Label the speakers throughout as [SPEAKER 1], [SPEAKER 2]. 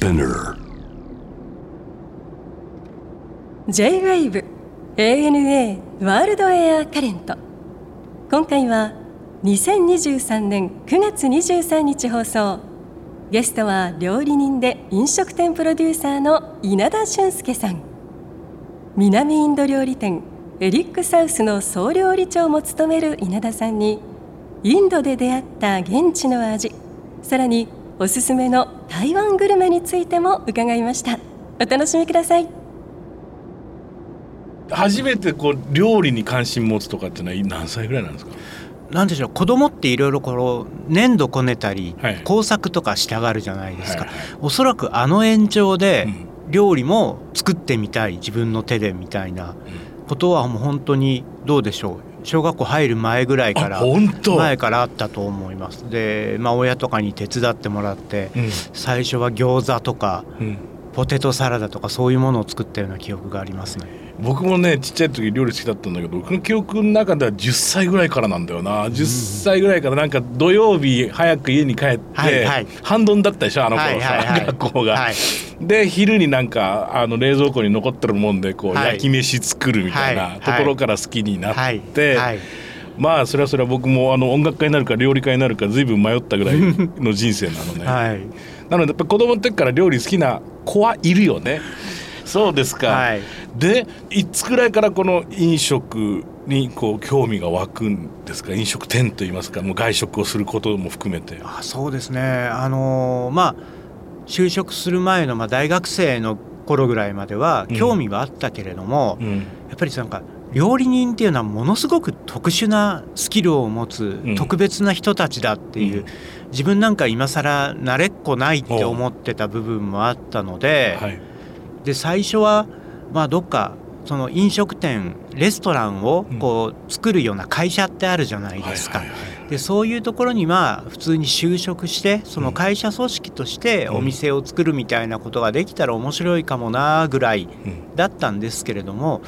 [SPEAKER 1] Spinner.
[SPEAKER 2] J-WAVE ANA ワールドエアカレント今回は2023年9月23日放送。ゲストは料理人で飲食店プロデューサーの稲田俊介さん。南インド料理店エリックサウスの総料理長も務める稲田さんにインドで出会った現地の味さらにおすすめの台湾グルメについても伺いました。お楽しみください。
[SPEAKER 3] 初めてこう料理に関心持つとかってのは何歳ぐらいなんですか？
[SPEAKER 4] なんでしょう。子供っていろいろこう粘土こねたり、
[SPEAKER 3] はい。
[SPEAKER 4] 工作とかしたがるじゃないですか、
[SPEAKER 3] はいはい
[SPEAKER 4] おそらくあの延長で
[SPEAKER 3] うん。
[SPEAKER 4] 料理も作ってみたい。自分の手でみたいなことはもう本当にどうでしょう小学校入る前ぐらいから前からあったと思います。で、まあ、親とかに手伝ってもらって
[SPEAKER 3] うん。
[SPEAKER 4] 最初は餃子とか
[SPEAKER 3] うん。
[SPEAKER 4] ポテトサラダとかそういうものを作ったような記憶がありますね
[SPEAKER 3] 僕もねちっちゃい時料理好きだったんだけど僕の記憶の中では10歳ぐらいからなんだよな。10歳ぐらいからなんか土曜日早く家に帰って、
[SPEAKER 4] はいはい。
[SPEAKER 3] 半ドンだったでしょあの頃さ、
[SPEAKER 4] はいはいはい。
[SPEAKER 3] 学校が。
[SPEAKER 4] はい。
[SPEAKER 3] で昼になんかあの冷蔵庫に残ってるもんでこう、
[SPEAKER 4] はい。
[SPEAKER 3] 焼き飯作るみたい
[SPEAKER 4] は
[SPEAKER 3] ない。ところから好きにな
[SPEAKER 4] はい
[SPEAKER 3] って、
[SPEAKER 4] はい
[SPEAKER 3] まあそれはそれは僕もあの音楽家になるか料理家になるか随分迷ったぐらいの人生なのね。
[SPEAKER 4] はい。
[SPEAKER 3] なのでやっぱ子供の時から料理好きな子はいるよね。そうですか。
[SPEAKER 4] はい。
[SPEAKER 3] でいつくらいからこの飲食にこう興味が湧くんですか？飲食店といいますかもう外食をすることも含めて。
[SPEAKER 4] あそうですね。あのーまあ就職する前の、まあ、大学生の頃ぐらいまでは
[SPEAKER 3] うん。
[SPEAKER 4] 興味はあったけれども、
[SPEAKER 3] うん。
[SPEAKER 4] やっぱりなんか料理人っていうのはものすごく特殊なスキルを持つ
[SPEAKER 3] うん。
[SPEAKER 4] 特別な人たちだっていう、
[SPEAKER 3] うん。
[SPEAKER 4] 自分なんか今更慣れっこないって思ってた部分もあったので,、
[SPEAKER 3] はい
[SPEAKER 4] で最初はまあどっかその飲食店レストランをこう作るような会社ってあるじゃないですか。でそういうところにまあ普通に就職してその会社組織としてお店を作るみたいなことができたら面白いかもなぐらい
[SPEAKER 3] うん。
[SPEAKER 4] だったんですけれども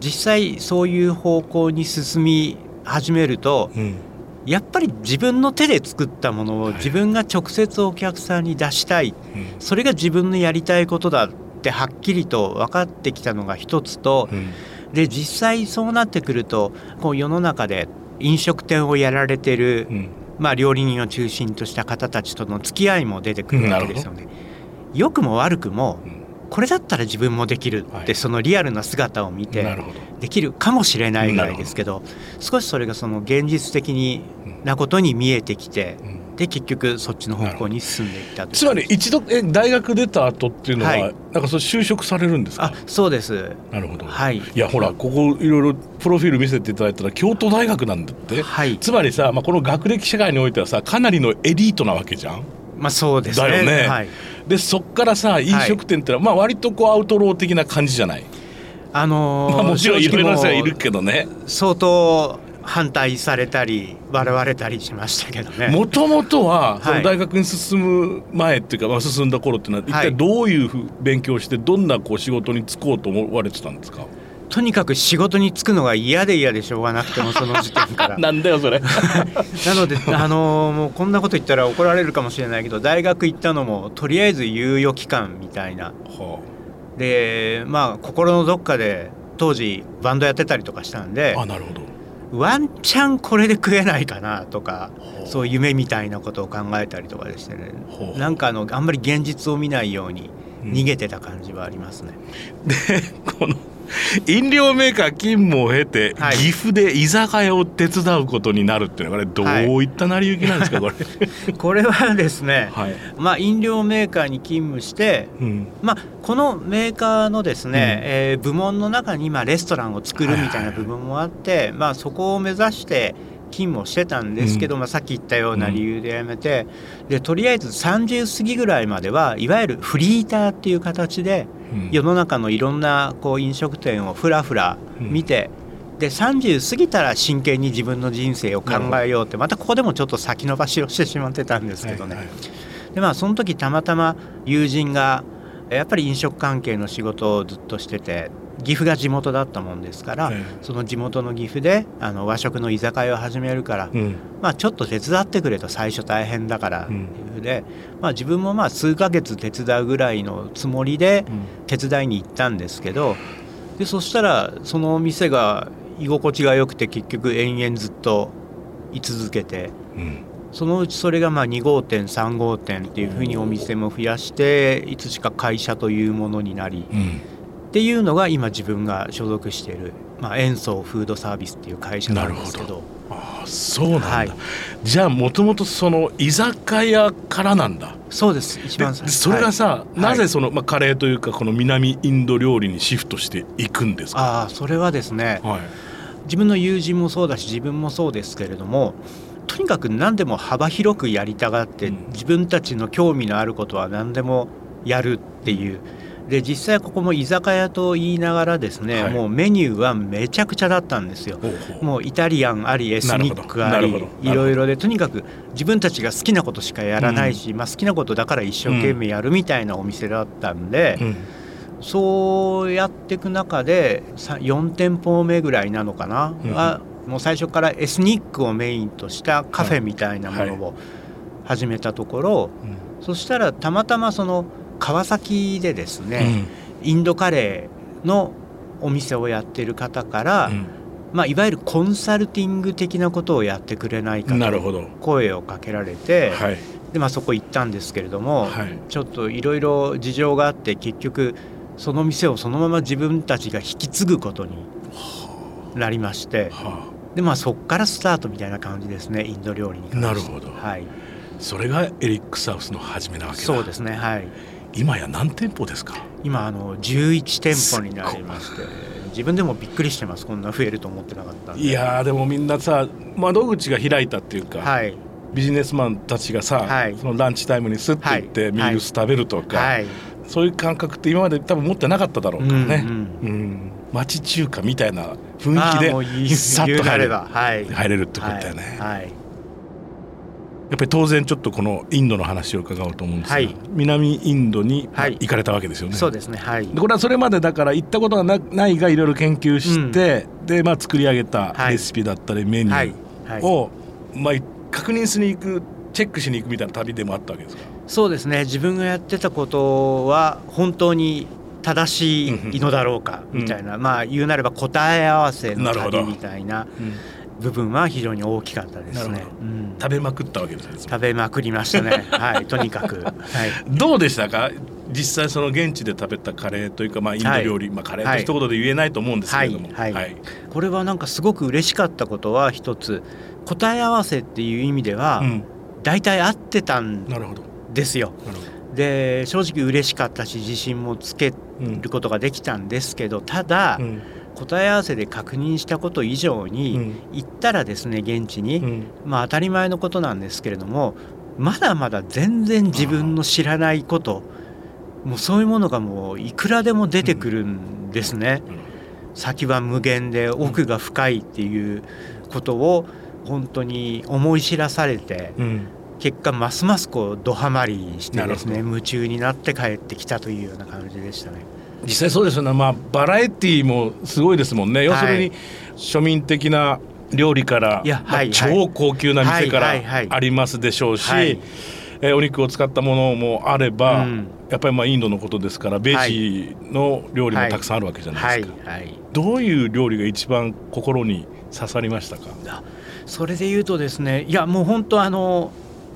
[SPEAKER 4] 実際そういう方向に進み始めると
[SPEAKER 3] うん。
[SPEAKER 4] やっぱり自分の手で作ったものを
[SPEAKER 3] はい。
[SPEAKER 4] 自分が直接お客さんに出したい。
[SPEAKER 3] うん。
[SPEAKER 4] それが自分のやりたいことだ。ってはっきりと分かってきたのが一つと
[SPEAKER 3] うん。
[SPEAKER 4] で実際そうなってくるとこう世の中で飲食店をやられてる
[SPEAKER 3] うん。
[SPEAKER 4] まあ、料理人を中心とした方たちとの付き合いも出てくるわけですよね。良くも悪くも
[SPEAKER 3] うん。
[SPEAKER 4] これだったら自分もできる
[SPEAKER 3] はい。
[SPEAKER 4] ってそのリアルな姿を見て。できるかもしれないぐらいですけど少しそれがその現実的になことに見えてきて
[SPEAKER 3] うん
[SPEAKER 4] で結局そっちの方向に進んでいった
[SPEAKER 3] つまり一度え大学出た後っていうのは、
[SPEAKER 4] はい。
[SPEAKER 3] なんかそう就職されるんですか？
[SPEAKER 4] あそうです。
[SPEAKER 3] なるほど、
[SPEAKER 4] はい。
[SPEAKER 3] いやほらここいろいろプロフィール見せていただいたら京都大学なんだって、
[SPEAKER 4] はい。
[SPEAKER 3] つまりさ、まあ、この学歴社会においてはさかなりのエリートなわけじゃん。
[SPEAKER 4] まあそうですね。
[SPEAKER 3] だよね。
[SPEAKER 4] はい、
[SPEAKER 3] でそっからさ飲食店ってのは、まあ割とこうアウトロー的な感じじゃない、
[SPEAKER 4] あのー
[SPEAKER 3] まあ、もちろんいろいろな人がいるけどね。
[SPEAKER 4] 相当反対されたり笑われたりしましたけどね。
[SPEAKER 3] もともとは大学に進む前っていうか、まあ、進んだ頃っていうのは一体
[SPEAKER 4] はい
[SPEAKER 3] どういうふう勉強してどんなこう仕事に就こうと思われてたんですか？
[SPEAKER 4] とにかく仕事に就くのが嫌で嫌でしょうがなくても その時点から。な
[SPEAKER 3] なんだよそれ。
[SPEAKER 4] ので あのーもうこんなこと言ったら怒られるかもしれないけど大学行ったのもとりあえず猶予期間みたいな。
[SPEAKER 3] は
[SPEAKER 4] でまあ心のどっかで当時バンドやってたりとかしたんで
[SPEAKER 3] ああなるほど
[SPEAKER 4] ワンチャンこれで食えないかなとかそういう夢みたいなことを考えたりとかでしてね。なんかあのあんまり現実を見ないように
[SPEAKER 3] うん。
[SPEAKER 4] 逃げてた感じはありますね。
[SPEAKER 3] この飲料メーカー勤務を経て、
[SPEAKER 4] はい
[SPEAKER 3] 岐阜で居酒屋を手伝うことになるっていうのはこれどういった成り行きなんですか、これ。
[SPEAKER 4] これはですね、
[SPEAKER 3] はい。
[SPEAKER 4] まあ、飲料メーカーに勤務して、
[SPEAKER 3] うん。
[SPEAKER 4] まあ、このメーカーのですね、
[SPEAKER 3] うん
[SPEAKER 4] えー部門の中に今レストランを作るみたいな部分もあって、まあ、そこを目指して勤務をしてたんですけど、まあ、さっき言ったような理由で辞めて、でとりあえず30過ぎぐらいまではいわゆるフリーターっていう形で
[SPEAKER 3] うん。
[SPEAKER 4] 世の中のいろんなこう飲食店をふらふら見て、で30過ぎたら真剣に自分の人生を考えようってまたここでもちょっと先延ばしをしてしまってたんですけどね。
[SPEAKER 3] はいはい。
[SPEAKER 4] でまあその時たまたま友人がやっぱり飲食関係の仕事をずっとしてて岐阜が地元だったもんですから、
[SPEAKER 3] ええ。
[SPEAKER 4] その地元の岐阜であの和食の居酒屋を始めるから、
[SPEAKER 3] うん。
[SPEAKER 4] まあ、ちょっと手伝ってくれと最初大変だからっていうふうで、まあ、自分もまあ数ヶ月手伝うぐらいのつもりで手伝いに行ったんですけどでそしたらその店が居心地が良くて結局延々ずっと居続けて
[SPEAKER 3] うん。
[SPEAKER 4] そのうちそれがまあ2号店3号店っていうふうにお店も増やしていつしか会社というものになり
[SPEAKER 3] うん
[SPEAKER 4] っていうのが今自分が所属している、まあ、塩素フードサービスっていう会社なんですけど。
[SPEAKER 3] ああそうなんだ、
[SPEAKER 4] はい。
[SPEAKER 3] じゃあもともとその居酒屋からなんだ。
[SPEAKER 4] そうです一
[SPEAKER 3] で
[SPEAKER 4] 番最初。
[SPEAKER 3] それがさ、
[SPEAKER 4] い。
[SPEAKER 3] なぜその、まあ、カレーというかこの南インド料理にシフトしていくんですか？
[SPEAKER 4] ああそれはですね
[SPEAKER 3] はい。
[SPEAKER 4] 自分の友人もそうだし自分もそうですけれどもとにかく何でも幅広くやりたがって、
[SPEAKER 3] うん。
[SPEAKER 4] 自分たちの興味のあることは何でもやるっていうで実際ここも居酒屋と言いながらですね、
[SPEAKER 3] はい。
[SPEAKER 4] もうメニューはめちゃくちゃだったんですよ。もうイタリアンありエスニックありいろいろでとにかく自分たちが好きなことしかやらないし、まあ、好きなことだから一生懸命やるみたいなお店だったんで、
[SPEAKER 3] うん。
[SPEAKER 4] そうやっていく中でさ4店舗目ぐらいなのかな、
[SPEAKER 3] うん。
[SPEAKER 4] はもう最初からエスニックをメインとしたカフェみたいなものを始めたところ、そしたらたまたまその川崎でですね、インドカレーのお店をやってる方から、
[SPEAKER 3] うん。
[SPEAKER 4] まあ、いわゆるコンサルティング的なことをやってくれない
[SPEAKER 3] うん
[SPEAKER 4] かと
[SPEAKER 3] なるほど。
[SPEAKER 4] 声をかけられて、
[SPEAKER 3] はい。
[SPEAKER 4] でまあ、そこ行ったんですけれども、
[SPEAKER 3] はい。
[SPEAKER 4] ちょっといろいろ事情があって結局その店をそのまま自分たちが引き継ぐことになりまして
[SPEAKER 3] は
[SPEAKER 4] で、まあ、そこからスタートみたいな感じですねインド料理に関して。
[SPEAKER 3] なるほど。
[SPEAKER 4] はい、
[SPEAKER 3] あそれがエリックサウスの始めなわけだ。
[SPEAKER 4] そうですねはい
[SPEAKER 3] 今や何店舗ですか？
[SPEAKER 4] 今あの11店舗になりまして自分でもびっくりしてます。こんな増えると思ってなかった
[SPEAKER 3] いやーでもみんなさ窓口が開いたっていうか、
[SPEAKER 4] はい。
[SPEAKER 3] ビジネスマンたちがさ、
[SPEAKER 4] はい。
[SPEAKER 3] そのランチタイムにスッと行って
[SPEAKER 4] はい。
[SPEAKER 3] ミールス食べるとか、
[SPEAKER 4] はい。
[SPEAKER 3] そういう感覚って今まで多分持ってなかっただろうからね、
[SPEAKER 4] うん
[SPEAKER 3] うん。町中華みたいな雰
[SPEAKER 4] まあ
[SPEAKER 3] 囲気でさっと入れ
[SPEAKER 4] はい。
[SPEAKER 3] 入れるってことだよね、
[SPEAKER 4] はい。はい
[SPEAKER 3] やっぱり当然ちょっとこのインドの話を伺おうと思うんですが、
[SPEAKER 4] はい。
[SPEAKER 3] 南インドに
[SPEAKER 4] はい。
[SPEAKER 3] 行かれたわけですよね。
[SPEAKER 4] そうですねはい。
[SPEAKER 3] でこれはそれまでだから行ったことがなないがいろいろ研究して、でまあ作り上げた
[SPEAKER 4] はい。
[SPEAKER 3] レシピだったりメニュ
[SPEAKER 4] はい。
[SPEAKER 3] ー
[SPEAKER 4] はい。
[SPEAKER 3] を、まあ確認しに行くチェックしに行くみたいな旅でもあったわけですか？
[SPEAKER 4] そうですね。自分がやってたことは本当に正しいのだろうか
[SPEAKER 3] うん
[SPEAKER 4] みたいな、まあ言うなれば答え合わせの旅みたいな部分は非常に大きかったですね。うん。
[SPEAKER 3] 食べまくったわけですね。
[SPEAKER 4] 食べまくりましたね。はいとにかく、はい、
[SPEAKER 3] どうでしたか？実際その現地で食べたカレーというか、まあ、インド料理、まあ、カレーと一言で言えないと思うんですけれども、
[SPEAKER 4] はい。はい。これはなんかすごく嬉しかったことは一つ。答え合わせっていう意味では
[SPEAKER 3] うん。
[SPEAKER 4] 大体合ってたん
[SPEAKER 3] なるほど。
[SPEAKER 4] ですよで正直嬉しかったし自信もつけ
[SPEAKER 3] うん
[SPEAKER 4] ることができたんですけどただ、
[SPEAKER 3] うん
[SPEAKER 4] 答え合わせで確認したこと以上に、
[SPEAKER 3] うん。
[SPEAKER 4] 行ったらですね現地に、
[SPEAKER 3] うん。
[SPEAKER 4] まあ当たり前のことなんですけれどもまだまだ全然自分の知らないこともうそういうものがもういくらでも出てくるんですね。先は無限で奥が深いっていうことを本当に思い知らされて
[SPEAKER 3] うん。
[SPEAKER 4] 結果ますますこうドハマりしてですね夢中になって帰ってきたというような感じでしたね。
[SPEAKER 3] 実際そうですよね、まあ、バラエティーもすごいですもんね、要するに庶民的な料理から、まあ
[SPEAKER 4] はいはい。
[SPEAKER 3] 超高級な店から
[SPEAKER 4] はいはいはい。
[SPEAKER 3] ありますでしょうし、
[SPEAKER 4] はい。
[SPEAKER 3] えーお肉を使ったものもあれば、
[SPEAKER 4] うん。
[SPEAKER 3] やっぱりまあインドのことですからベジの料理もたくさんあるわけじゃな
[SPEAKER 4] はいい
[SPEAKER 3] ですか、
[SPEAKER 4] はい
[SPEAKER 3] どういう料理が一番心に刺さりましたか？
[SPEAKER 4] それで言うとですねいやもう本当あの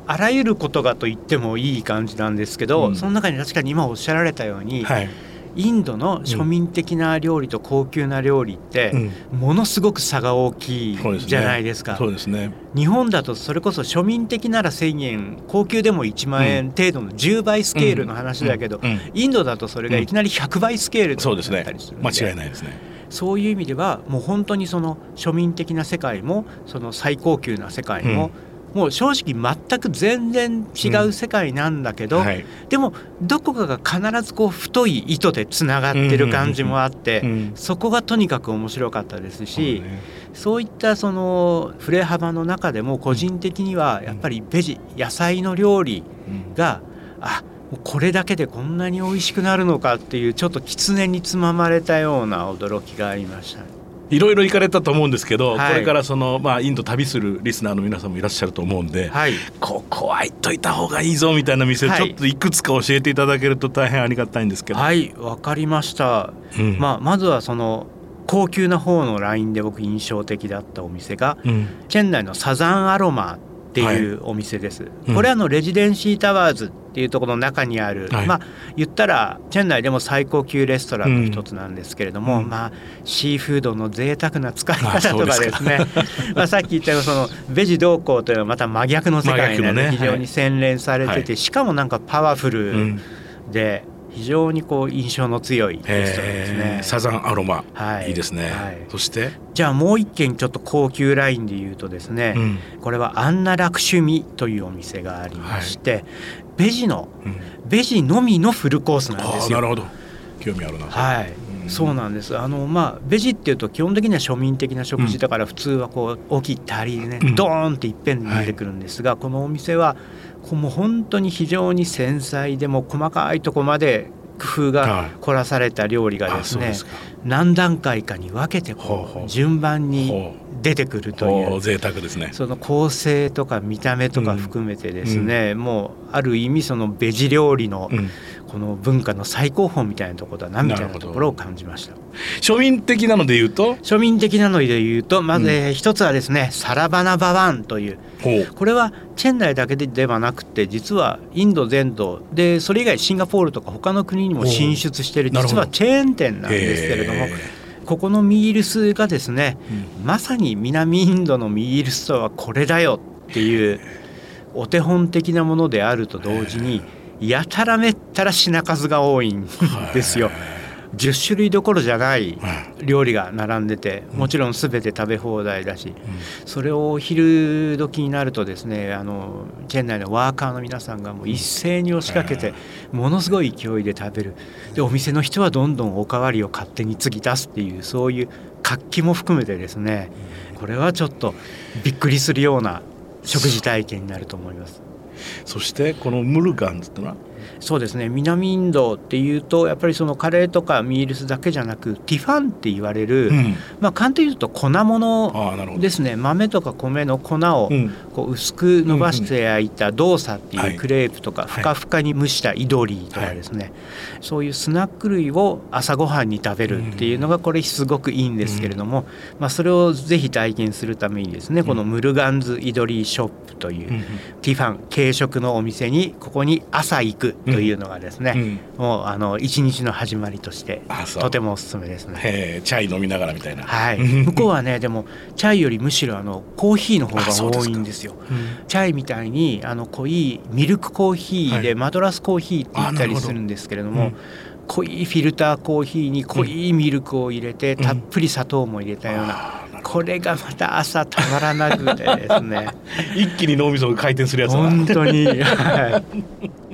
[SPEAKER 4] あらゆることがと言ってもいい感じなんですけど、
[SPEAKER 3] うん。
[SPEAKER 4] その中に確かに今おっしゃられたように、
[SPEAKER 3] はい、
[SPEAKER 4] インドの庶民的な料理と高級な料理って、
[SPEAKER 3] うん。
[SPEAKER 4] ものすごく差が大きいじゃないですか。
[SPEAKER 3] そうですね。
[SPEAKER 4] 日本だとそれこそ庶民的なら1,000円高級でも1万円程度の10倍スケールの話だけど、
[SPEAKER 3] うん。うん。
[SPEAKER 4] インドだとそれがいきなり100倍スケール
[SPEAKER 3] そうですね。
[SPEAKER 4] だったりする
[SPEAKER 3] 間
[SPEAKER 4] ので
[SPEAKER 3] 違いないですね。
[SPEAKER 4] そういう意味ではもう本当にその庶民的な世界もその最高級な世界も、もう正直全く全然違う世界なんだけど、
[SPEAKER 3] はい。
[SPEAKER 4] でもどこかが必ずこう太い糸でつながってる感じもあって、
[SPEAKER 3] うん
[SPEAKER 4] そこがとにかく面白かったですし
[SPEAKER 3] そうね。
[SPEAKER 4] そういったその振れ幅の中でも個人的にはやっぱりベジ野菜の料理
[SPEAKER 3] うん。
[SPEAKER 4] があこれだけでこんなに美味しくなるのかっていうちょっと狐につままれたような驚きがありました。
[SPEAKER 3] いろいろ行かれたと思うんですけど、
[SPEAKER 4] はい。
[SPEAKER 3] これからその、まあ、インド旅するリスナーの皆さんもいらっしゃると思うんで、
[SPEAKER 4] はい、
[SPEAKER 3] ここは行っといた方がいいぞみたいな店、
[SPEAKER 4] はい。
[SPEAKER 3] ちょっといくつか教えていただけると大変ありがたいんですけど、
[SPEAKER 4] はい、わかりました。
[SPEAKER 3] うん。
[SPEAKER 4] まあまずはその高級な方のラインで僕印象的だったお店が
[SPEAKER 3] うん。
[SPEAKER 4] チェン内のサザンアロマっていうお店です。
[SPEAKER 3] うん。
[SPEAKER 4] これはあのレジデンシータワーズっていうところの中にある、
[SPEAKER 3] はい。
[SPEAKER 4] まあ言ったらチェン内でも最高級レストランの一つなんですけれども、
[SPEAKER 3] うん。
[SPEAKER 4] まあシーフードの贅沢な使い
[SPEAKER 3] あ
[SPEAKER 4] 方と
[SPEAKER 3] か
[SPEAKER 4] かですね。まあさっき言ったようにそのベジ同行というのはまた真逆の世界にな
[SPEAKER 3] のね。
[SPEAKER 4] 非常に洗練されてて、
[SPEAKER 3] はい。
[SPEAKER 4] しかもなんかパワフ
[SPEAKER 3] う
[SPEAKER 4] ル
[SPEAKER 3] ん。
[SPEAKER 4] で非常にこう印象の強いレストランですね。
[SPEAKER 3] サザンアロマ、
[SPEAKER 4] はい。
[SPEAKER 3] いいですね、
[SPEAKER 4] はい。
[SPEAKER 3] そして、
[SPEAKER 4] じゃあもう一軒ちょっと高級ラインで言うとですね、
[SPEAKER 3] うん。
[SPEAKER 4] これはアンナ・ラクシュミというお店がありまして、ベジの
[SPEAKER 3] うん。
[SPEAKER 4] ベジのみのフルコースなん
[SPEAKER 3] あ
[SPEAKER 4] ですよ。
[SPEAKER 3] あなるほど。興味あるな、
[SPEAKER 4] はい、
[SPEAKER 3] うん。
[SPEAKER 4] そうなんです。あのまあベジっていうと基本的には庶民的な食事だから普通はこう大きいタリでね、
[SPEAKER 3] うん。
[SPEAKER 4] ドーンっていっぺんに出てくるんですが、このお店はこうもう本当に非常に繊細でも細かいとこまで工夫
[SPEAKER 3] はい。
[SPEAKER 4] が凝らされた料理が
[SPEAKER 3] あ
[SPEAKER 4] ですね、
[SPEAKER 3] そうですか
[SPEAKER 4] 何段階かに分けてこう順番に
[SPEAKER 3] ほ
[SPEAKER 4] 出てくる
[SPEAKER 3] う
[SPEAKER 4] という。
[SPEAKER 3] お贅沢ですね。
[SPEAKER 4] その構成とか見た目とか含めてですね、もうある意味そのベジ料理の
[SPEAKER 3] うん。
[SPEAKER 4] この文化の最高峰みたいなところだなみたいなところを感じました。
[SPEAKER 3] 庶民的なので言うと？
[SPEAKER 4] 庶民的なので言うとまず一つはですね、サラバナバワンという。これはチェン内だけでではなくて実はインド全土でそれ以外シンガポールとか他の国にも進出している実はチェーン店なんですけれども
[SPEAKER 3] へ
[SPEAKER 4] ここのミールスがですね
[SPEAKER 3] ー
[SPEAKER 4] まさに南インドのミールスとはこれだよっていうお手本的なものであると同時にやたらめったら品数が多いんですよ。10種類どころじゃない料理が並んでてもちろん全て食べ放題だしそれをお昼時になるとですねあのチェン内のワーカーの皆さんがもう一斉に押しかけてものすごい勢いで食べる。でお店の人はどんどんおかわりを勝手に継ぎ出すっていうそういう活気も含めてですねこれはちょっとびっくりするような食事体験になると思います。
[SPEAKER 3] そしてこのムルガンズってのは？
[SPEAKER 4] そうですね。南インドっていうとやっぱりそのカレーとかミールスだけじゃなくティファンって言われる、
[SPEAKER 3] うん。
[SPEAKER 4] まあ簡単に言うと粉物ですね。豆とか米の粉を
[SPEAKER 3] うん。
[SPEAKER 4] こう薄く伸ばして焼いたドーサって
[SPEAKER 3] はいいう
[SPEAKER 4] クレープとか
[SPEAKER 3] い。
[SPEAKER 4] ふかふかに蒸したイドリーとかですね、そういうスナック類を朝ごはんに食べるっていうのがこれすごくいいんですけれども、まあ、それをぜひ体験するためにですねこのムルガンズイドリーショップという
[SPEAKER 3] うん
[SPEAKER 4] ティファン軽食のお店にここに朝行くというのがですね、
[SPEAKER 3] うん。
[SPEAKER 4] もうあの一日の始まりとしてとてもおすすめですね。
[SPEAKER 3] チャイ飲みながらみたいな。
[SPEAKER 4] はい、
[SPEAKER 3] うん。
[SPEAKER 4] 向こうはねでもチャイよりむしろあのコーヒーの方が多いんですよ。
[SPEAKER 3] うん。
[SPEAKER 4] チャイみたいにあの濃いミルクコーヒー
[SPEAKER 3] はい。
[SPEAKER 4] でマドラスコーヒーって言ったりするんですけれども、
[SPEAKER 3] うん
[SPEAKER 4] 濃いフィルターコーヒーに濃いミルクを入れて、
[SPEAKER 3] ん
[SPEAKER 4] たっぷり砂糖も入れたような、これがまた朝たまらなくてですね。
[SPEAKER 3] ど 一気に脳みそが回転するやつ
[SPEAKER 4] 本当に、はい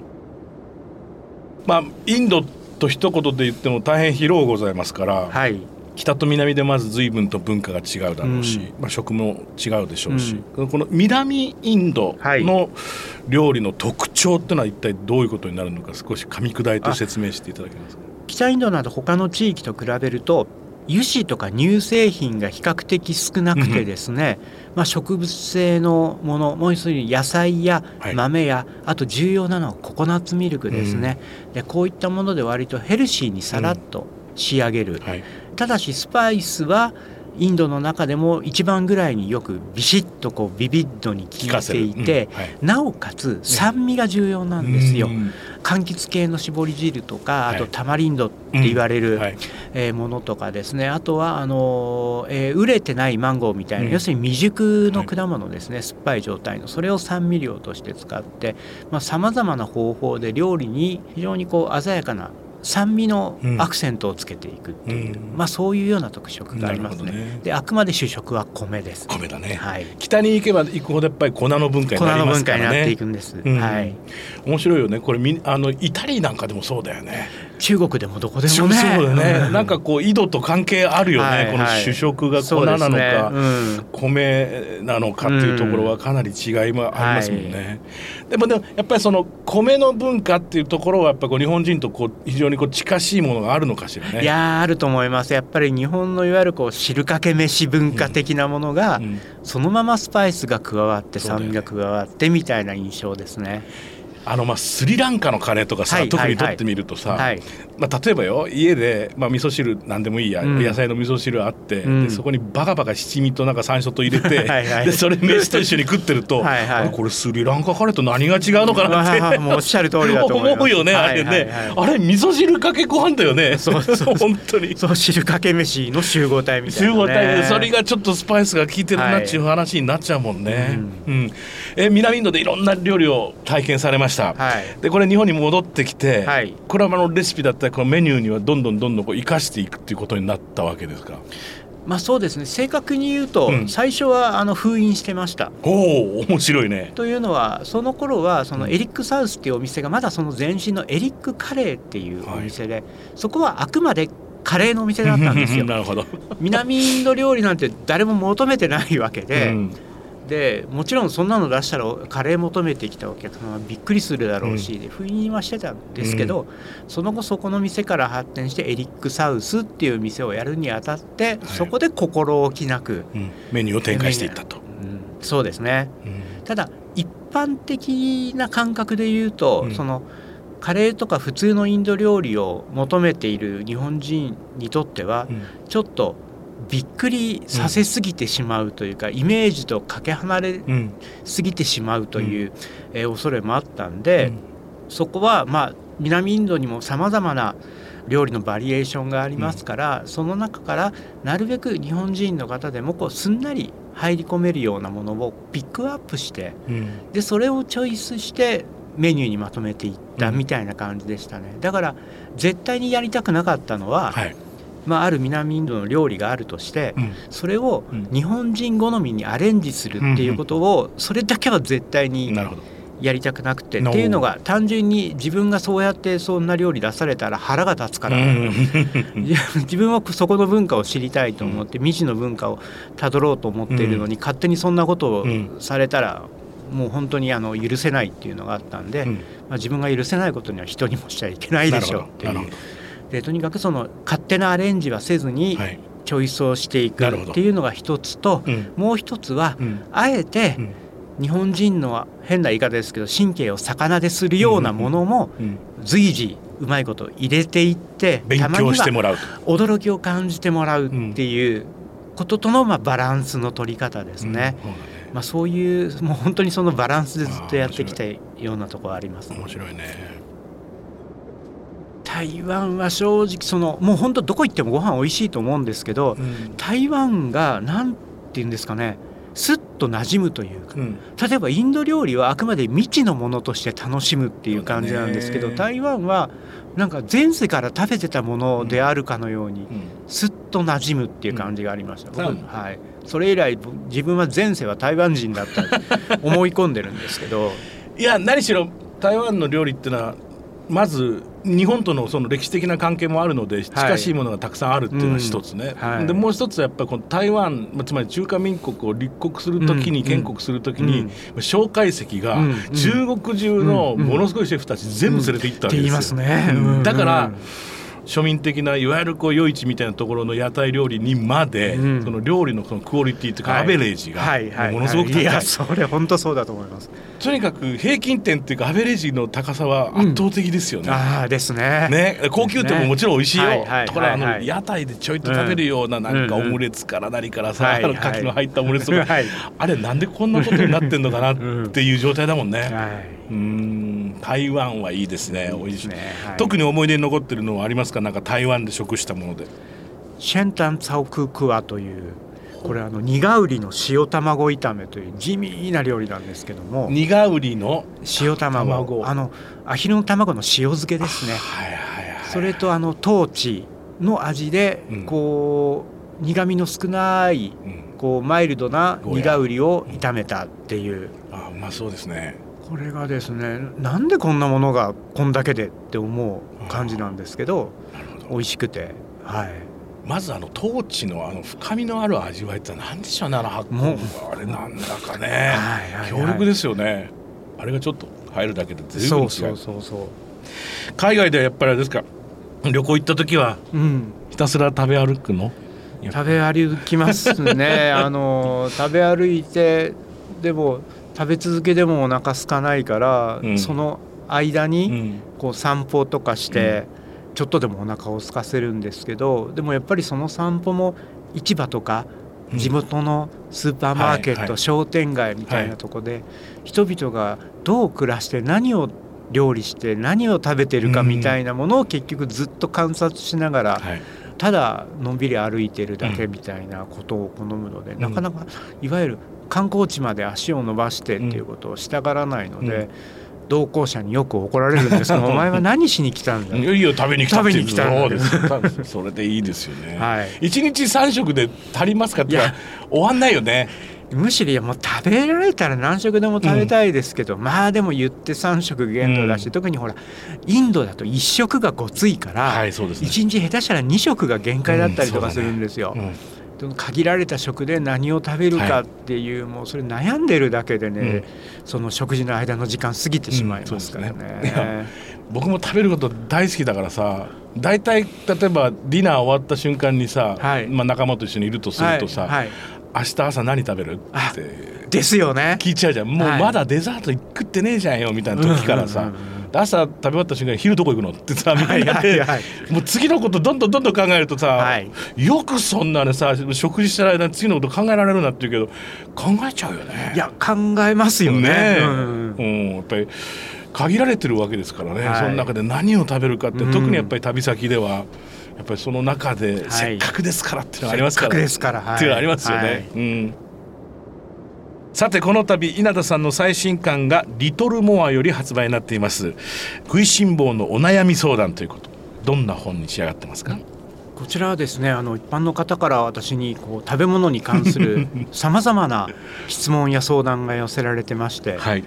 [SPEAKER 3] まあインドと一言で言っても大変広うございますから、
[SPEAKER 4] はい、
[SPEAKER 3] 北と南でまず随分と文化が違うだろうし、
[SPEAKER 4] うん。
[SPEAKER 3] まあ、食も違うでしょうし、この南インド
[SPEAKER 4] はい。
[SPEAKER 3] の料理の特徴ってのは一体どういうことになるのか少し噛み砕いて説明していただけますか？
[SPEAKER 4] 北インドなど他の地域と比べると油脂とか乳製品が比較的少なくてですね、まあ、植物性のものもう一つに野菜や
[SPEAKER 3] はい。
[SPEAKER 4] 豆や、あと重要なのはココナッツミルクですね、でこういったもので割とヘルシーにさらっと仕上げる、
[SPEAKER 3] はい、
[SPEAKER 4] ただしスパイスはインドの中でも一番ぐらいによくビシッとこうビビッドに効いていて、
[SPEAKER 3] うん。はい。
[SPEAKER 4] なおかつ酸味が重要なんですよ。
[SPEAKER 3] うん。
[SPEAKER 4] 柑橘系の絞り汁とかあ
[SPEAKER 3] はい。
[SPEAKER 4] とタマリンドって言われる、
[SPEAKER 3] はい。
[SPEAKER 4] えーものとかですね。あとはあのーえー熟れてないマンゴーみたいな、
[SPEAKER 3] うん。
[SPEAKER 4] 要するに未熟の果物ですね、酸っぱい状態の。それを酸味料として使ってさまざ、まな方法で料理に非常にこう鮮やかな酸味のアクセントをつけていくっていう、
[SPEAKER 3] うん。
[SPEAKER 4] まあ、そういうような特色がありますね。
[SPEAKER 3] ね。
[SPEAKER 4] であくまで主食は米です。
[SPEAKER 3] 米だね、
[SPEAKER 4] はい。
[SPEAKER 3] 北に行けば行くほどやっぱり粉の文化に
[SPEAKER 4] 粉
[SPEAKER 3] なり
[SPEAKER 4] の文化
[SPEAKER 3] ますからね。
[SPEAKER 4] になっていくんです、
[SPEAKER 3] うん。
[SPEAKER 4] はい、
[SPEAKER 3] 面白いよね。これみあのイタリーなんかでもそうだよね
[SPEAKER 4] 中国でもどこでもね。
[SPEAKER 3] そうだよね、
[SPEAKER 4] うん。
[SPEAKER 3] なんかこう井戸と関係あるよね、
[SPEAKER 4] はいはい。
[SPEAKER 3] この主食が
[SPEAKER 4] そ
[SPEAKER 3] 粉なの
[SPEAKER 4] うですね。
[SPEAKER 3] か、
[SPEAKER 4] うん。
[SPEAKER 3] 米なのかっていうところはかなり違いもありますもんね、でもでもやっぱりその米の文化っていうところはやっぱこう日本人とこう非常にこう近しいものがあるのかしらね。
[SPEAKER 4] いやーあると思います。やっぱり日本のいわゆるこう汁かけ飯文化的なものが、
[SPEAKER 3] うん。
[SPEAKER 4] そのままスパイスが加わって酸味が加わってみたいな印象ですね。
[SPEAKER 3] あのまあスリランカのカレーとかさ、
[SPEAKER 4] はい
[SPEAKER 3] 特に取ってみるとさ、
[SPEAKER 4] はい、
[SPEAKER 3] まあ、例えばよ家で、まあ、味噌汁なんでもいいや、
[SPEAKER 4] うん。
[SPEAKER 3] 野菜の味噌汁あって、
[SPEAKER 4] うん。
[SPEAKER 3] でそこにバカバカ七味となんか山椒と入れて
[SPEAKER 4] はいはい。
[SPEAKER 3] でそれ飯と一緒に食ってると
[SPEAKER 4] はいはい。
[SPEAKER 3] これスリランカカレーと何が違うのかなって
[SPEAKER 4] おっしゃる通りだと思
[SPEAKER 3] うよね、あれね、
[SPEAKER 4] はいはい。はい
[SPEAKER 3] あれ味噌汁かけご飯だよね。
[SPEAKER 4] そうそう。そ う
[SPEAKER 3] 本当に。
[SPEAKER 4] そう汁かけ飯の集合体みたいな、ね、
[SPEAKER 3] 集合体でそれがちょっとスパイスが効いてるなっていう話になっちゃうもんね、うん。え南インドでいろんな料理を体験されました、
[SPEAKER 4] はい。
[SPEAKER 3] でこれ日本に戻ってきて、
[SPEAKER 4] はい。
[SPEAKER 3] これはあのレシピだったりこのメニューにはどんどんどんどんこう生かしていくっていうことになったわけですか？
[SPEAKER 4] まあそうですね。正確に言うと、
[SPEAKER 3] うん。
[SPEAKER 4] 最初はあの封印してました。
[SPEAKER 3] おお面白いね。
[SPEAKER 4] というのはその頃はその
[SPEAKER 3] うん。
[SPEAKER 4] エリック・サウスっていうお店がまだその前身のエリック・カレーっていうお店で、そこはあくまでカレーのお店だったんですよ。
[SPEAKER 3] なるほど。
[SPEAKER 4] 南インド料理なんて誰も求めてないわけで、
[SPEAKER 3] うん
[SPEAKER 4] でもちろんそんなの出したらカレー求めてきたお客様はびっくりするだろうし、で封印はしてたんですけど、その後そこの店から発展してエリック・サウスっていう店をやるにあたって、そこで心置きなく、
[SPEAKER 3] うん。メニューを展開していったと、
[SPEAKER 4] うんそうですね。
[SPEAKER 3] うん。
[SPEAKER 4] ただ一般的な感覚で言うと、
[SPEAKER 3] うん。
[SPEAKER 4] そのカレーとか普通のインド料理を求めている日本人にとっては
[SPEAKER 3] うん。
[SPEAKER 4] ちょっとびっくりさせすぎてしまうというか、イメージとかけ離れ
[SPEAKER 3] うん。
[SPEAKER 4] すぎてしまうという、えー恐れもあったんで、そこはまあ南インドにもさまざまな料理のバリエーションがありますから、その中からなるべく日本人の方でもこうすんなり入り込めるようなものをピックアップして
[SPEAKER 3] うん。
[SPEAKER 4] でそれをチョイスしてメニューにまとめていった
[SPEAKER 3] うん。
[SPEAKER 4] みたいな感じでしたね、だから絶対にやりたくなかったのは、
[SPEAKER 3] はい、
[SPEAKER 4] まあ、ある南インドの料理があるとして、
[SPEAKER 3] うん。
[SPEAKER 4] それを
[SPEAKER 3] うん。
[SPEAKER 4] 日本人好みにアレンジするっていうことをそれだけは絶対にやりたくなくて
[SPEAKER 3] の
[SPEAKER 4] っていうのが単純に自分がそうやってそんな料理出されたら腹が立つから、
[SPEAKER 3] うん。
[SPEAKER 4] 自分はそこの文化を知りたいと思って未知の文化をたどろうと思っているのに、勝手にそんなことを
[SPEAKER 3] うん
[SPEAKER 4] されたらもう本当にあの許せないっていうのがあったんで、
[SPEAKER 3] うん。
[SPEAKER 4] まあ、自分が許せないことには人にもしちゃいけないでしょうっていうでとにかくその勝手なアレンジはせずに
[SPEAKER 3] はい。
[SPEAKER 4] チョイスをしていくっていうのが一つと、
[SPEAKER 3] うん。
[SPEAKER 4] もう一つは
[SPEAKER 3] うん。
[SPEAKER 4] あえて
[SPEAKER 3] うん。
[SPEAKER 4] 日本人の変な言い方ですけど神経を逆なでするようなものも
[SPEAKER 3] うん。
[SPEAKER 4] 随時うまいこと入れていって
[SPEAKER 3] 勉強してもらうと。
[SPEAKER 4] 驚きを感じてもらうっていうこととのまあバランスの取り方ですね。まあ、そういうもう本当にそのバランスでずっとやってきたようなところあります。
[SPEAKER 3] 面白いね
[SPEAKER 4] 台湾は正直そのもう本当どこ行ってもご飯美味しいと思うんですけど台湾がなんて言うんですかねすっと馴染むというか
[SPEAKER 3] うん。
[SPEAKER 4] 例えばインド料理はあくまで未知のものとして楽しむっていう感じなんですけど、台湾はなんか前世から食べてたものであるかのように
[SPEAKER 3] うん。
[SPEAKER 4] すっと馴染むっていう感じがありました、僕
[SPEAKER 3] うん。
[SPEAKER 4] はい、それ以来僕自分は前世は台湾人だったと思い込んでるんですけど。
[SPEAKER 3] いや何しろ台湾の料理ってのはまず日本とのその歴史的な関係もあるので近しいものがたくさんあるっていうのが一つね、
[SPEAKER 4] うんはい。
[SPEAKER 3] でもう一つはやっぱりこの台湾まあつまり中華民国を立国するときに、
[SPEAKER 4] うん。
[SPEAKER 3] 建国するときに、蒋介石が
[SPEAKER 4] うん。
[SPEAKER 3] 中国中のものすごいシェフたち全部連れて行ったわけですよ。
[SPEAKER 4] ますね、
[SPEAKER 3] うん。だから
[SPEAKER 4] うん
[SPEAKER 3] 庶民的ないわゆるこう夜市みたいなところの屋台料理にまで、
[SPEAKER 4] うん。
[SPEAKER 3] その料理のそのクオリティというか、
[SPEAKER 4] はい。
[SPEAKER 3] アベレージがものすごく高い,、
[SPEAKER 4] いやそれ本当そうだと思います。
[SPEAKER 3] とにかく平均点っていうかアベレージの高さは圧倒的ですよね。
[SPEAKER 4] ああですね。
[SPEAKER 3] ね、高級店ももちろん美味しいよ、
[SPEAKER 4] はいはい
[SPEAKER 3] ところがあの、屋台でちょいと食べるようななんかオ
[SPEAKER 4] うん
[SPEAKER 3] ムレツから何からさ、
[SPEAKER 4] はい。
[SPEAKER 3] あの牡蠣の入ったオムレツとか、
[SPEAKER 4] はい。
[SPEAKER 3] あれなんでこんなことになってんのかなっていう状態だもんね。
[SPEAKER 4] はい。
[SPEAKER 3] うん台湾はいいですね。美味しい。
[SPEAKER 4] ね。はい。
[SPEAKER 3] 特に思い出に残ってるのはありますか？なんか台湾で食したもので。
[SPEAKER 4] シェンタンツァオククワというこれあの苦売りの塩卵炒めという地味な料理なんですけども。
[SPEAKER 3] 苦売りの
[SPEAKER 4] 塩卵。
[SPEAKER 3] 卵。
[SPEAKER 4] あのアヒルの卵の塩漬けですね。
[SPEAKER 3] はいはいはい
[SPEAKER 4] それとあのトーチの味で
[SPEAKER 3] うん。
[SPEAKER 4] こう苦みの少ない
[SPEAKER 3] うん。
[SPEAKER 4] こうマイルドな苦売りを炒めたっていう。
[SPEAKER 3] あうまそうですね
[SPEAKER 4] これがですねなんでこんなものがこんだけでって思う感じなんですけど美味しくてはい。
[SPEAKER 3] まずあのトーチのあの深みのある味わいって何でしょうねあの発
[SPEAKER 4] もう。
[SPEAKER 3] 酵あれなんだかね、
[SPEAKER 4] はい
[SPEAKER 3] 強力ですよね。あれがちょっと入るだけで随分違
[SPEAKER 4] そううそうそうそう。
[SPEAKER 3] 海外ではやっぱりあれですか旅行行った時は
[SPEAKER 4] うん。
[SPEAKER 3] ひたすら食べ歩くの？
[SPEAKER 4] 食べ歩きますね。あの食べ歩いてでも食べ続けでもお腹空かないから、
[SPEAKER 3] うん。
[SPEAKER 4] その間
[SPEAKER 3] う
[SPEAKER 4] に
[SPEAKER 3] ん。
[SPEAKER 4] こう散歩とかして、ちょっとでもお腹を空かせるんですけどでもやっぱりその散歩も市場とか
[SPEAKER 3] うん。
[SPEAKER 4] 地元のスーパーマーケット、
[SPEAKER 3] はいはい。
[SPEAKER 4] 商店街みたいなとこで、人々がどう暮らして何を料理して何を食べてるかみたいなものを結局ずっと観察しながら、
[SPEAKER 3] はい。
[SPEAKER 4] ただのんびり歩いてるだけみたいなことを好むので、なかなかいわゆる観光地まで足を伸ばしてっていうことをしたがらないので、
[SPEAKER 3] うん。
[SPEAKER 4] 同行者によく怒られるんですけど「お前は何しに来たんだ？
[SPEAKER 3] いやいや食べに来たっ
[SPEAKER 4] 食べに
[SPEAKER 3] そうですそれでいいです。よね、
[SPEAKER 4] はい。
[SPEAKER 3] 一日三食で足りますかって終わんないよね。
[SPEAKER 4] むしろもう食べられたら何食でも食べたいですけど、まあでも言って3食限度だし、
[SPEAKER 3] うん。
[SPEAKER 4] 特にほらインドだと1食がごついから、
[SPEAKER 3] はいそうですね。
[SPEAKER 4] 1日下手したら2食が限界だったりとかするんですよ。
[SPEAKER 3] うん
[SPEAKER 4] 限られた食で何を食べるかっていう、もうそれ悩んでるだけでね、
[SPEAKER 3] うん。
[SPEAKER 4] その食事の間の時間過ぎてしまいますからね。
[SPEAKER 3] うんそうですね。僕も食べること大好きだからさ大体例えばディナー終わった瞬間にさ、
[SPEAKER 4] はい。
[SPEAKER 3] まあ、仲間と一緒にいるとするとさ、
[SPEAKER 4] はい。はい。
[SPEAKER 3] 明日朝何食べる
[SPEAKER 4] あ
[SPEAKER 3] って
[SPEAKER 4] ですよね。
[SPEAKER 3] 聞いちゃうじゃん。もう
[SPEAKER 4] はい。
[SPEAKER 3] まだデザート食ってねえじゃんよみたいな時からさ、
[SPEAKER 4] うんうんうん
[SPEAKER 3] で朝食べ終わった瞬間に昼どこ行くの？ってさみんなで、
[SPEAKER 4] はいはいはい。
[SPEAKER 3] もう次のことどんどんどんどん考えるとさ、
[SPEAKER 4] はい。
[SPEAKER 3] よくそんなねさ食事してる間に次のこと考えられるなって言うけど考えちゃうよね。
[SPEAKER 4] いや考えますよね。
[SPEAKER 3] ね。え
[SPEAKER 4] うん
[SPEAKER 3] うん。やっぱり限られてるわけですからね、
[SPEAKER 4] はい。
[SPEAKER 3] その中で何を食べるかって、
[SPEAKER 4] うん。
[SPEAKER 3] 特にやっぱり旅先ではやっぱりその中で、
[SPEAKER 4] はい。
[SPEAKER 3] せっかくですからっていうのがありますから
[SPEAKER 4] せっかくですからはい。
[SPEAKER 3] っていうのがありますよね。
[SPEAKER 4] はい。
[SPEAKER 3] うんさてこの度稲田さんの最新刊が「リトルモア」より発売になっています。食いしん坊のお悩み相談ということ。どんな本に仕上がってますか、
[SPEAKER 4] こちらはですねあの一般の方から私にこう食べ物に関するさまざまな質問や相談が寄せられてまして、
[SPEAKER 3] はい、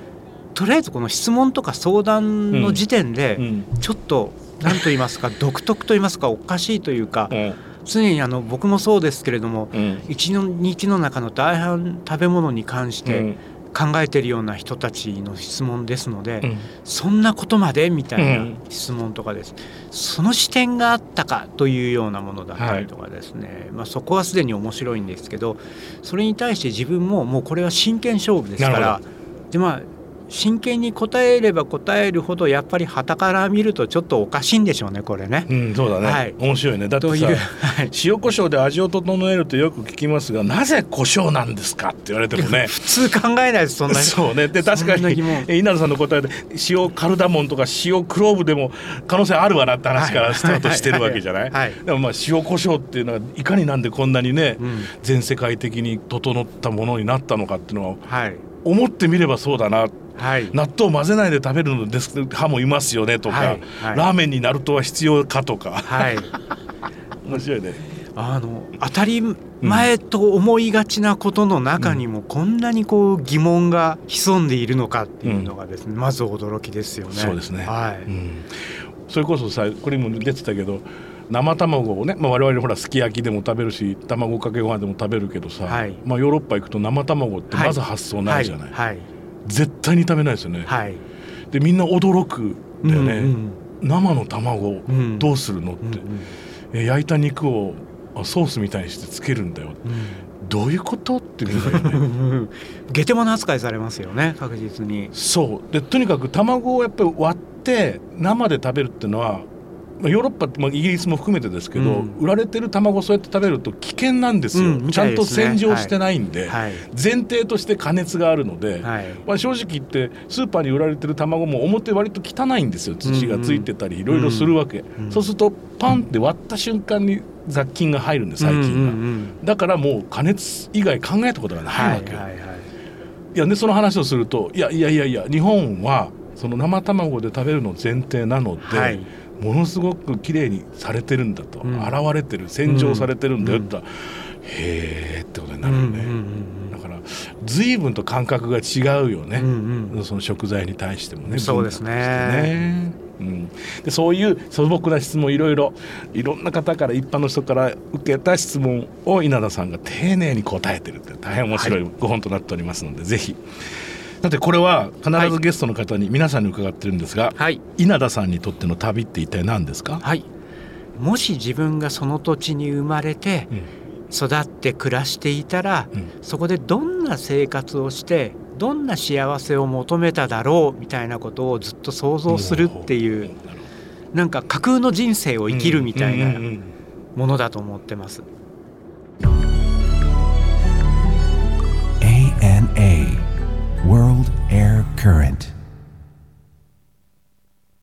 [SPEAKER 4] とりあえずこの質問とか相談の時点で、
[SPEAKER 3] うん。
[SPEAKER 4] ちょっと何と言いますか独特と言いますかおかしいというか
[SPEAKER 3] うん
[SPEAKER 4] 常にあの僕もそうですけれども
[SPEAKER 3] うん。
[SPEAKER 4] 一日の中の大半食べ物に関して考えているような人たちの質問ですので、
[SPEAKER 3] うん。
[SPEAKER 4] そんなことまでみたいな
[SPEAKER 3] うん。
[SPEAKER 4] 質問とかです、その視点があったかというようなものだったりとかですね、まあ、そこはすでに面白いんですけどそれに対して自分ももうこれは真剣勝負ですからでまあ真剣に答えれば答えるほどやっぱり傍から見るとちょっとおかしいんでしょうねこれね。
[SPEAKER 3] うん、そうだね、
[SPEAKER 4] はい。
[SPEAKER 3] 面白いね。だってさ
[SPEAKER 4] という、はい、
[SPEAKER 3] 塩コショウで味を整えるとよく聞きますがなぜ胡椒なんですかって言われてもね。
[SPEAKER 4] 普通考えないですそんなに。
[SPEAKER 3] そうね。で確かに稲田さんの答えで塩カルダモンとか塩クローブでも可能性あるわなって話からスタートしてるわけじゃない？
[SPEAKER 4] はい。はい。
[SPEAKER 3] でもまあ塩コショウっていうのはいかになんでこんなにね、
[SPEAKER 4] うん。
[SPEAKER 3] 全世界的に整ったものになったのかっていうのは
[SPEAKER 4] はい。
[SPEAKER 3] 思ってみればそうだな
[SPEAKER 4] はい。
[SPEAKER 3] 納豆を混ぜないで食べるのです派もいますよねとか、
[SPEAKER 4] はいはい。
[SPEAKER 3] ラーメンにナルトは必要かとか。
[SPEAKER 4] はい。
[SPEAKER 3] 面白いね。
[SPEAKER 4] あの当たり前と思いがちなことの中にもこんなにこう疑問が潜んでいるのかっていうのがですね、まず驚きですよね。
[SPEAKER 3] そうですね。
[SPEAKER 4] はい。
[SPEAKER 3] うん、それこそさこれにも出てたけど生卵をね、まあ、我々ほらすき焼きでも食べるし卵かけご飯でも食べるけどさ、
[SPEAKER 4] はい。
[SPEAKER 3] まあ、ヨーロッパ行くと生卵ってまず発想ないじゃない、
[SPEAKER 4] はい
[SPEAKER 3] 絶対に食べないですよね、
[SPEAKER 4] はい。
[SPEAKER 3] でみんな驚くんだよね、
[SPEAKER 4] うん
[SPEAKER 3] 生の卵
[SPEAKER 4] うん。
[SPEAKER 3] どうするのって、
[SPEAKER 4] うんうん。
[SPEAKER 3] え焼いた肉をあソースみたいにしてつけるんだよ。どういうことってみんなね
[SPEAKER 4] うん。ゲテモノ扱いされますよね確実に。
[SPEAKER 3] そう。でとにかく卵をやっぱり割って生で食べるっていうのはまあヨーロッパって、まあ、イギリスも含めてですけど、
[SPEAKER 4] うん。
[SPEAKER 3] 売られてる卵をそうやって食べると危険なんですよ、
[SPEAKER 4] うんみ
[SPEAKER 3] ちゃんと洗浄してないんで、
[SPEAKER 4] はい。
[SPEAKER 3] 前提として加熱があるので、
[SPEAKER 4] はい。
[SPEAKER 3] まあ、正直言ってスーパーに売られてる卵も表割と汚いんですよ。土がついてたりいろいろするわけ、
[SPEAKER 4] うん
[SPEAKER 3] そうするとパンって割った瞬間に雑菌が入るんで細菌が、
[SPEAKER 4] うんうんうん
[SPEAKER 3] だからもう加熱以外考えたことがないわけよ、
[SPEAKER 4] はいはいはい。
[SPEAKER 3] いやでその話をするといやいやいやいや日本はその生卵で食べるの前提なので、
[SPEAKER 4] はい
[SPEAKER 3] ものすごく綺麗にされてるんだと、
[SPEAKER 4] うん。
[SPEAKER 3] 洗われてる洗浄されてるんだよって言ったら、へえってことになるよね、
[SPEAKER 4] うんうんうん
[SPEAKER 3] だから随分と感覚が違うよね、
[SPEAKER 4] うんうん。
[SPEAKER 3] その食材に対してもね
[SPEAKER 4] そうですね。
[SPEAKER 3] うん、でそういう素朴な質問いろいろいろんな方から一般の人から受けた質問を稲田さんが丁寧に答えてるって大変面白い。ご本となっておりますので、ぜひだってこれは必ずゲストの方に、皆さんに伺ってるんですが、
[SPEAKER 4] はい。
[SPEAKER 3] 稲田さんにとっての旅って一体何ですか、
[SPEAKER 4] はい。もし自分がその土地に生まれて
[SPEAKER 3] うん。
[SPEAKER 4] 育って暮らしていたら
[SPEAKER 3] うん。
[SPEAKER 4] そこでどんな生活をしてどんな幸せを求めただろうみたいなことをずっと想像するっていう
[SPEAKER 3] な
[SPEAKER 4] んか架空の人生を生きるみたいな
[SPEAKER 3] うんうんうんうん。
[SPEAKER 4] ものだと思ってます。World Air Current.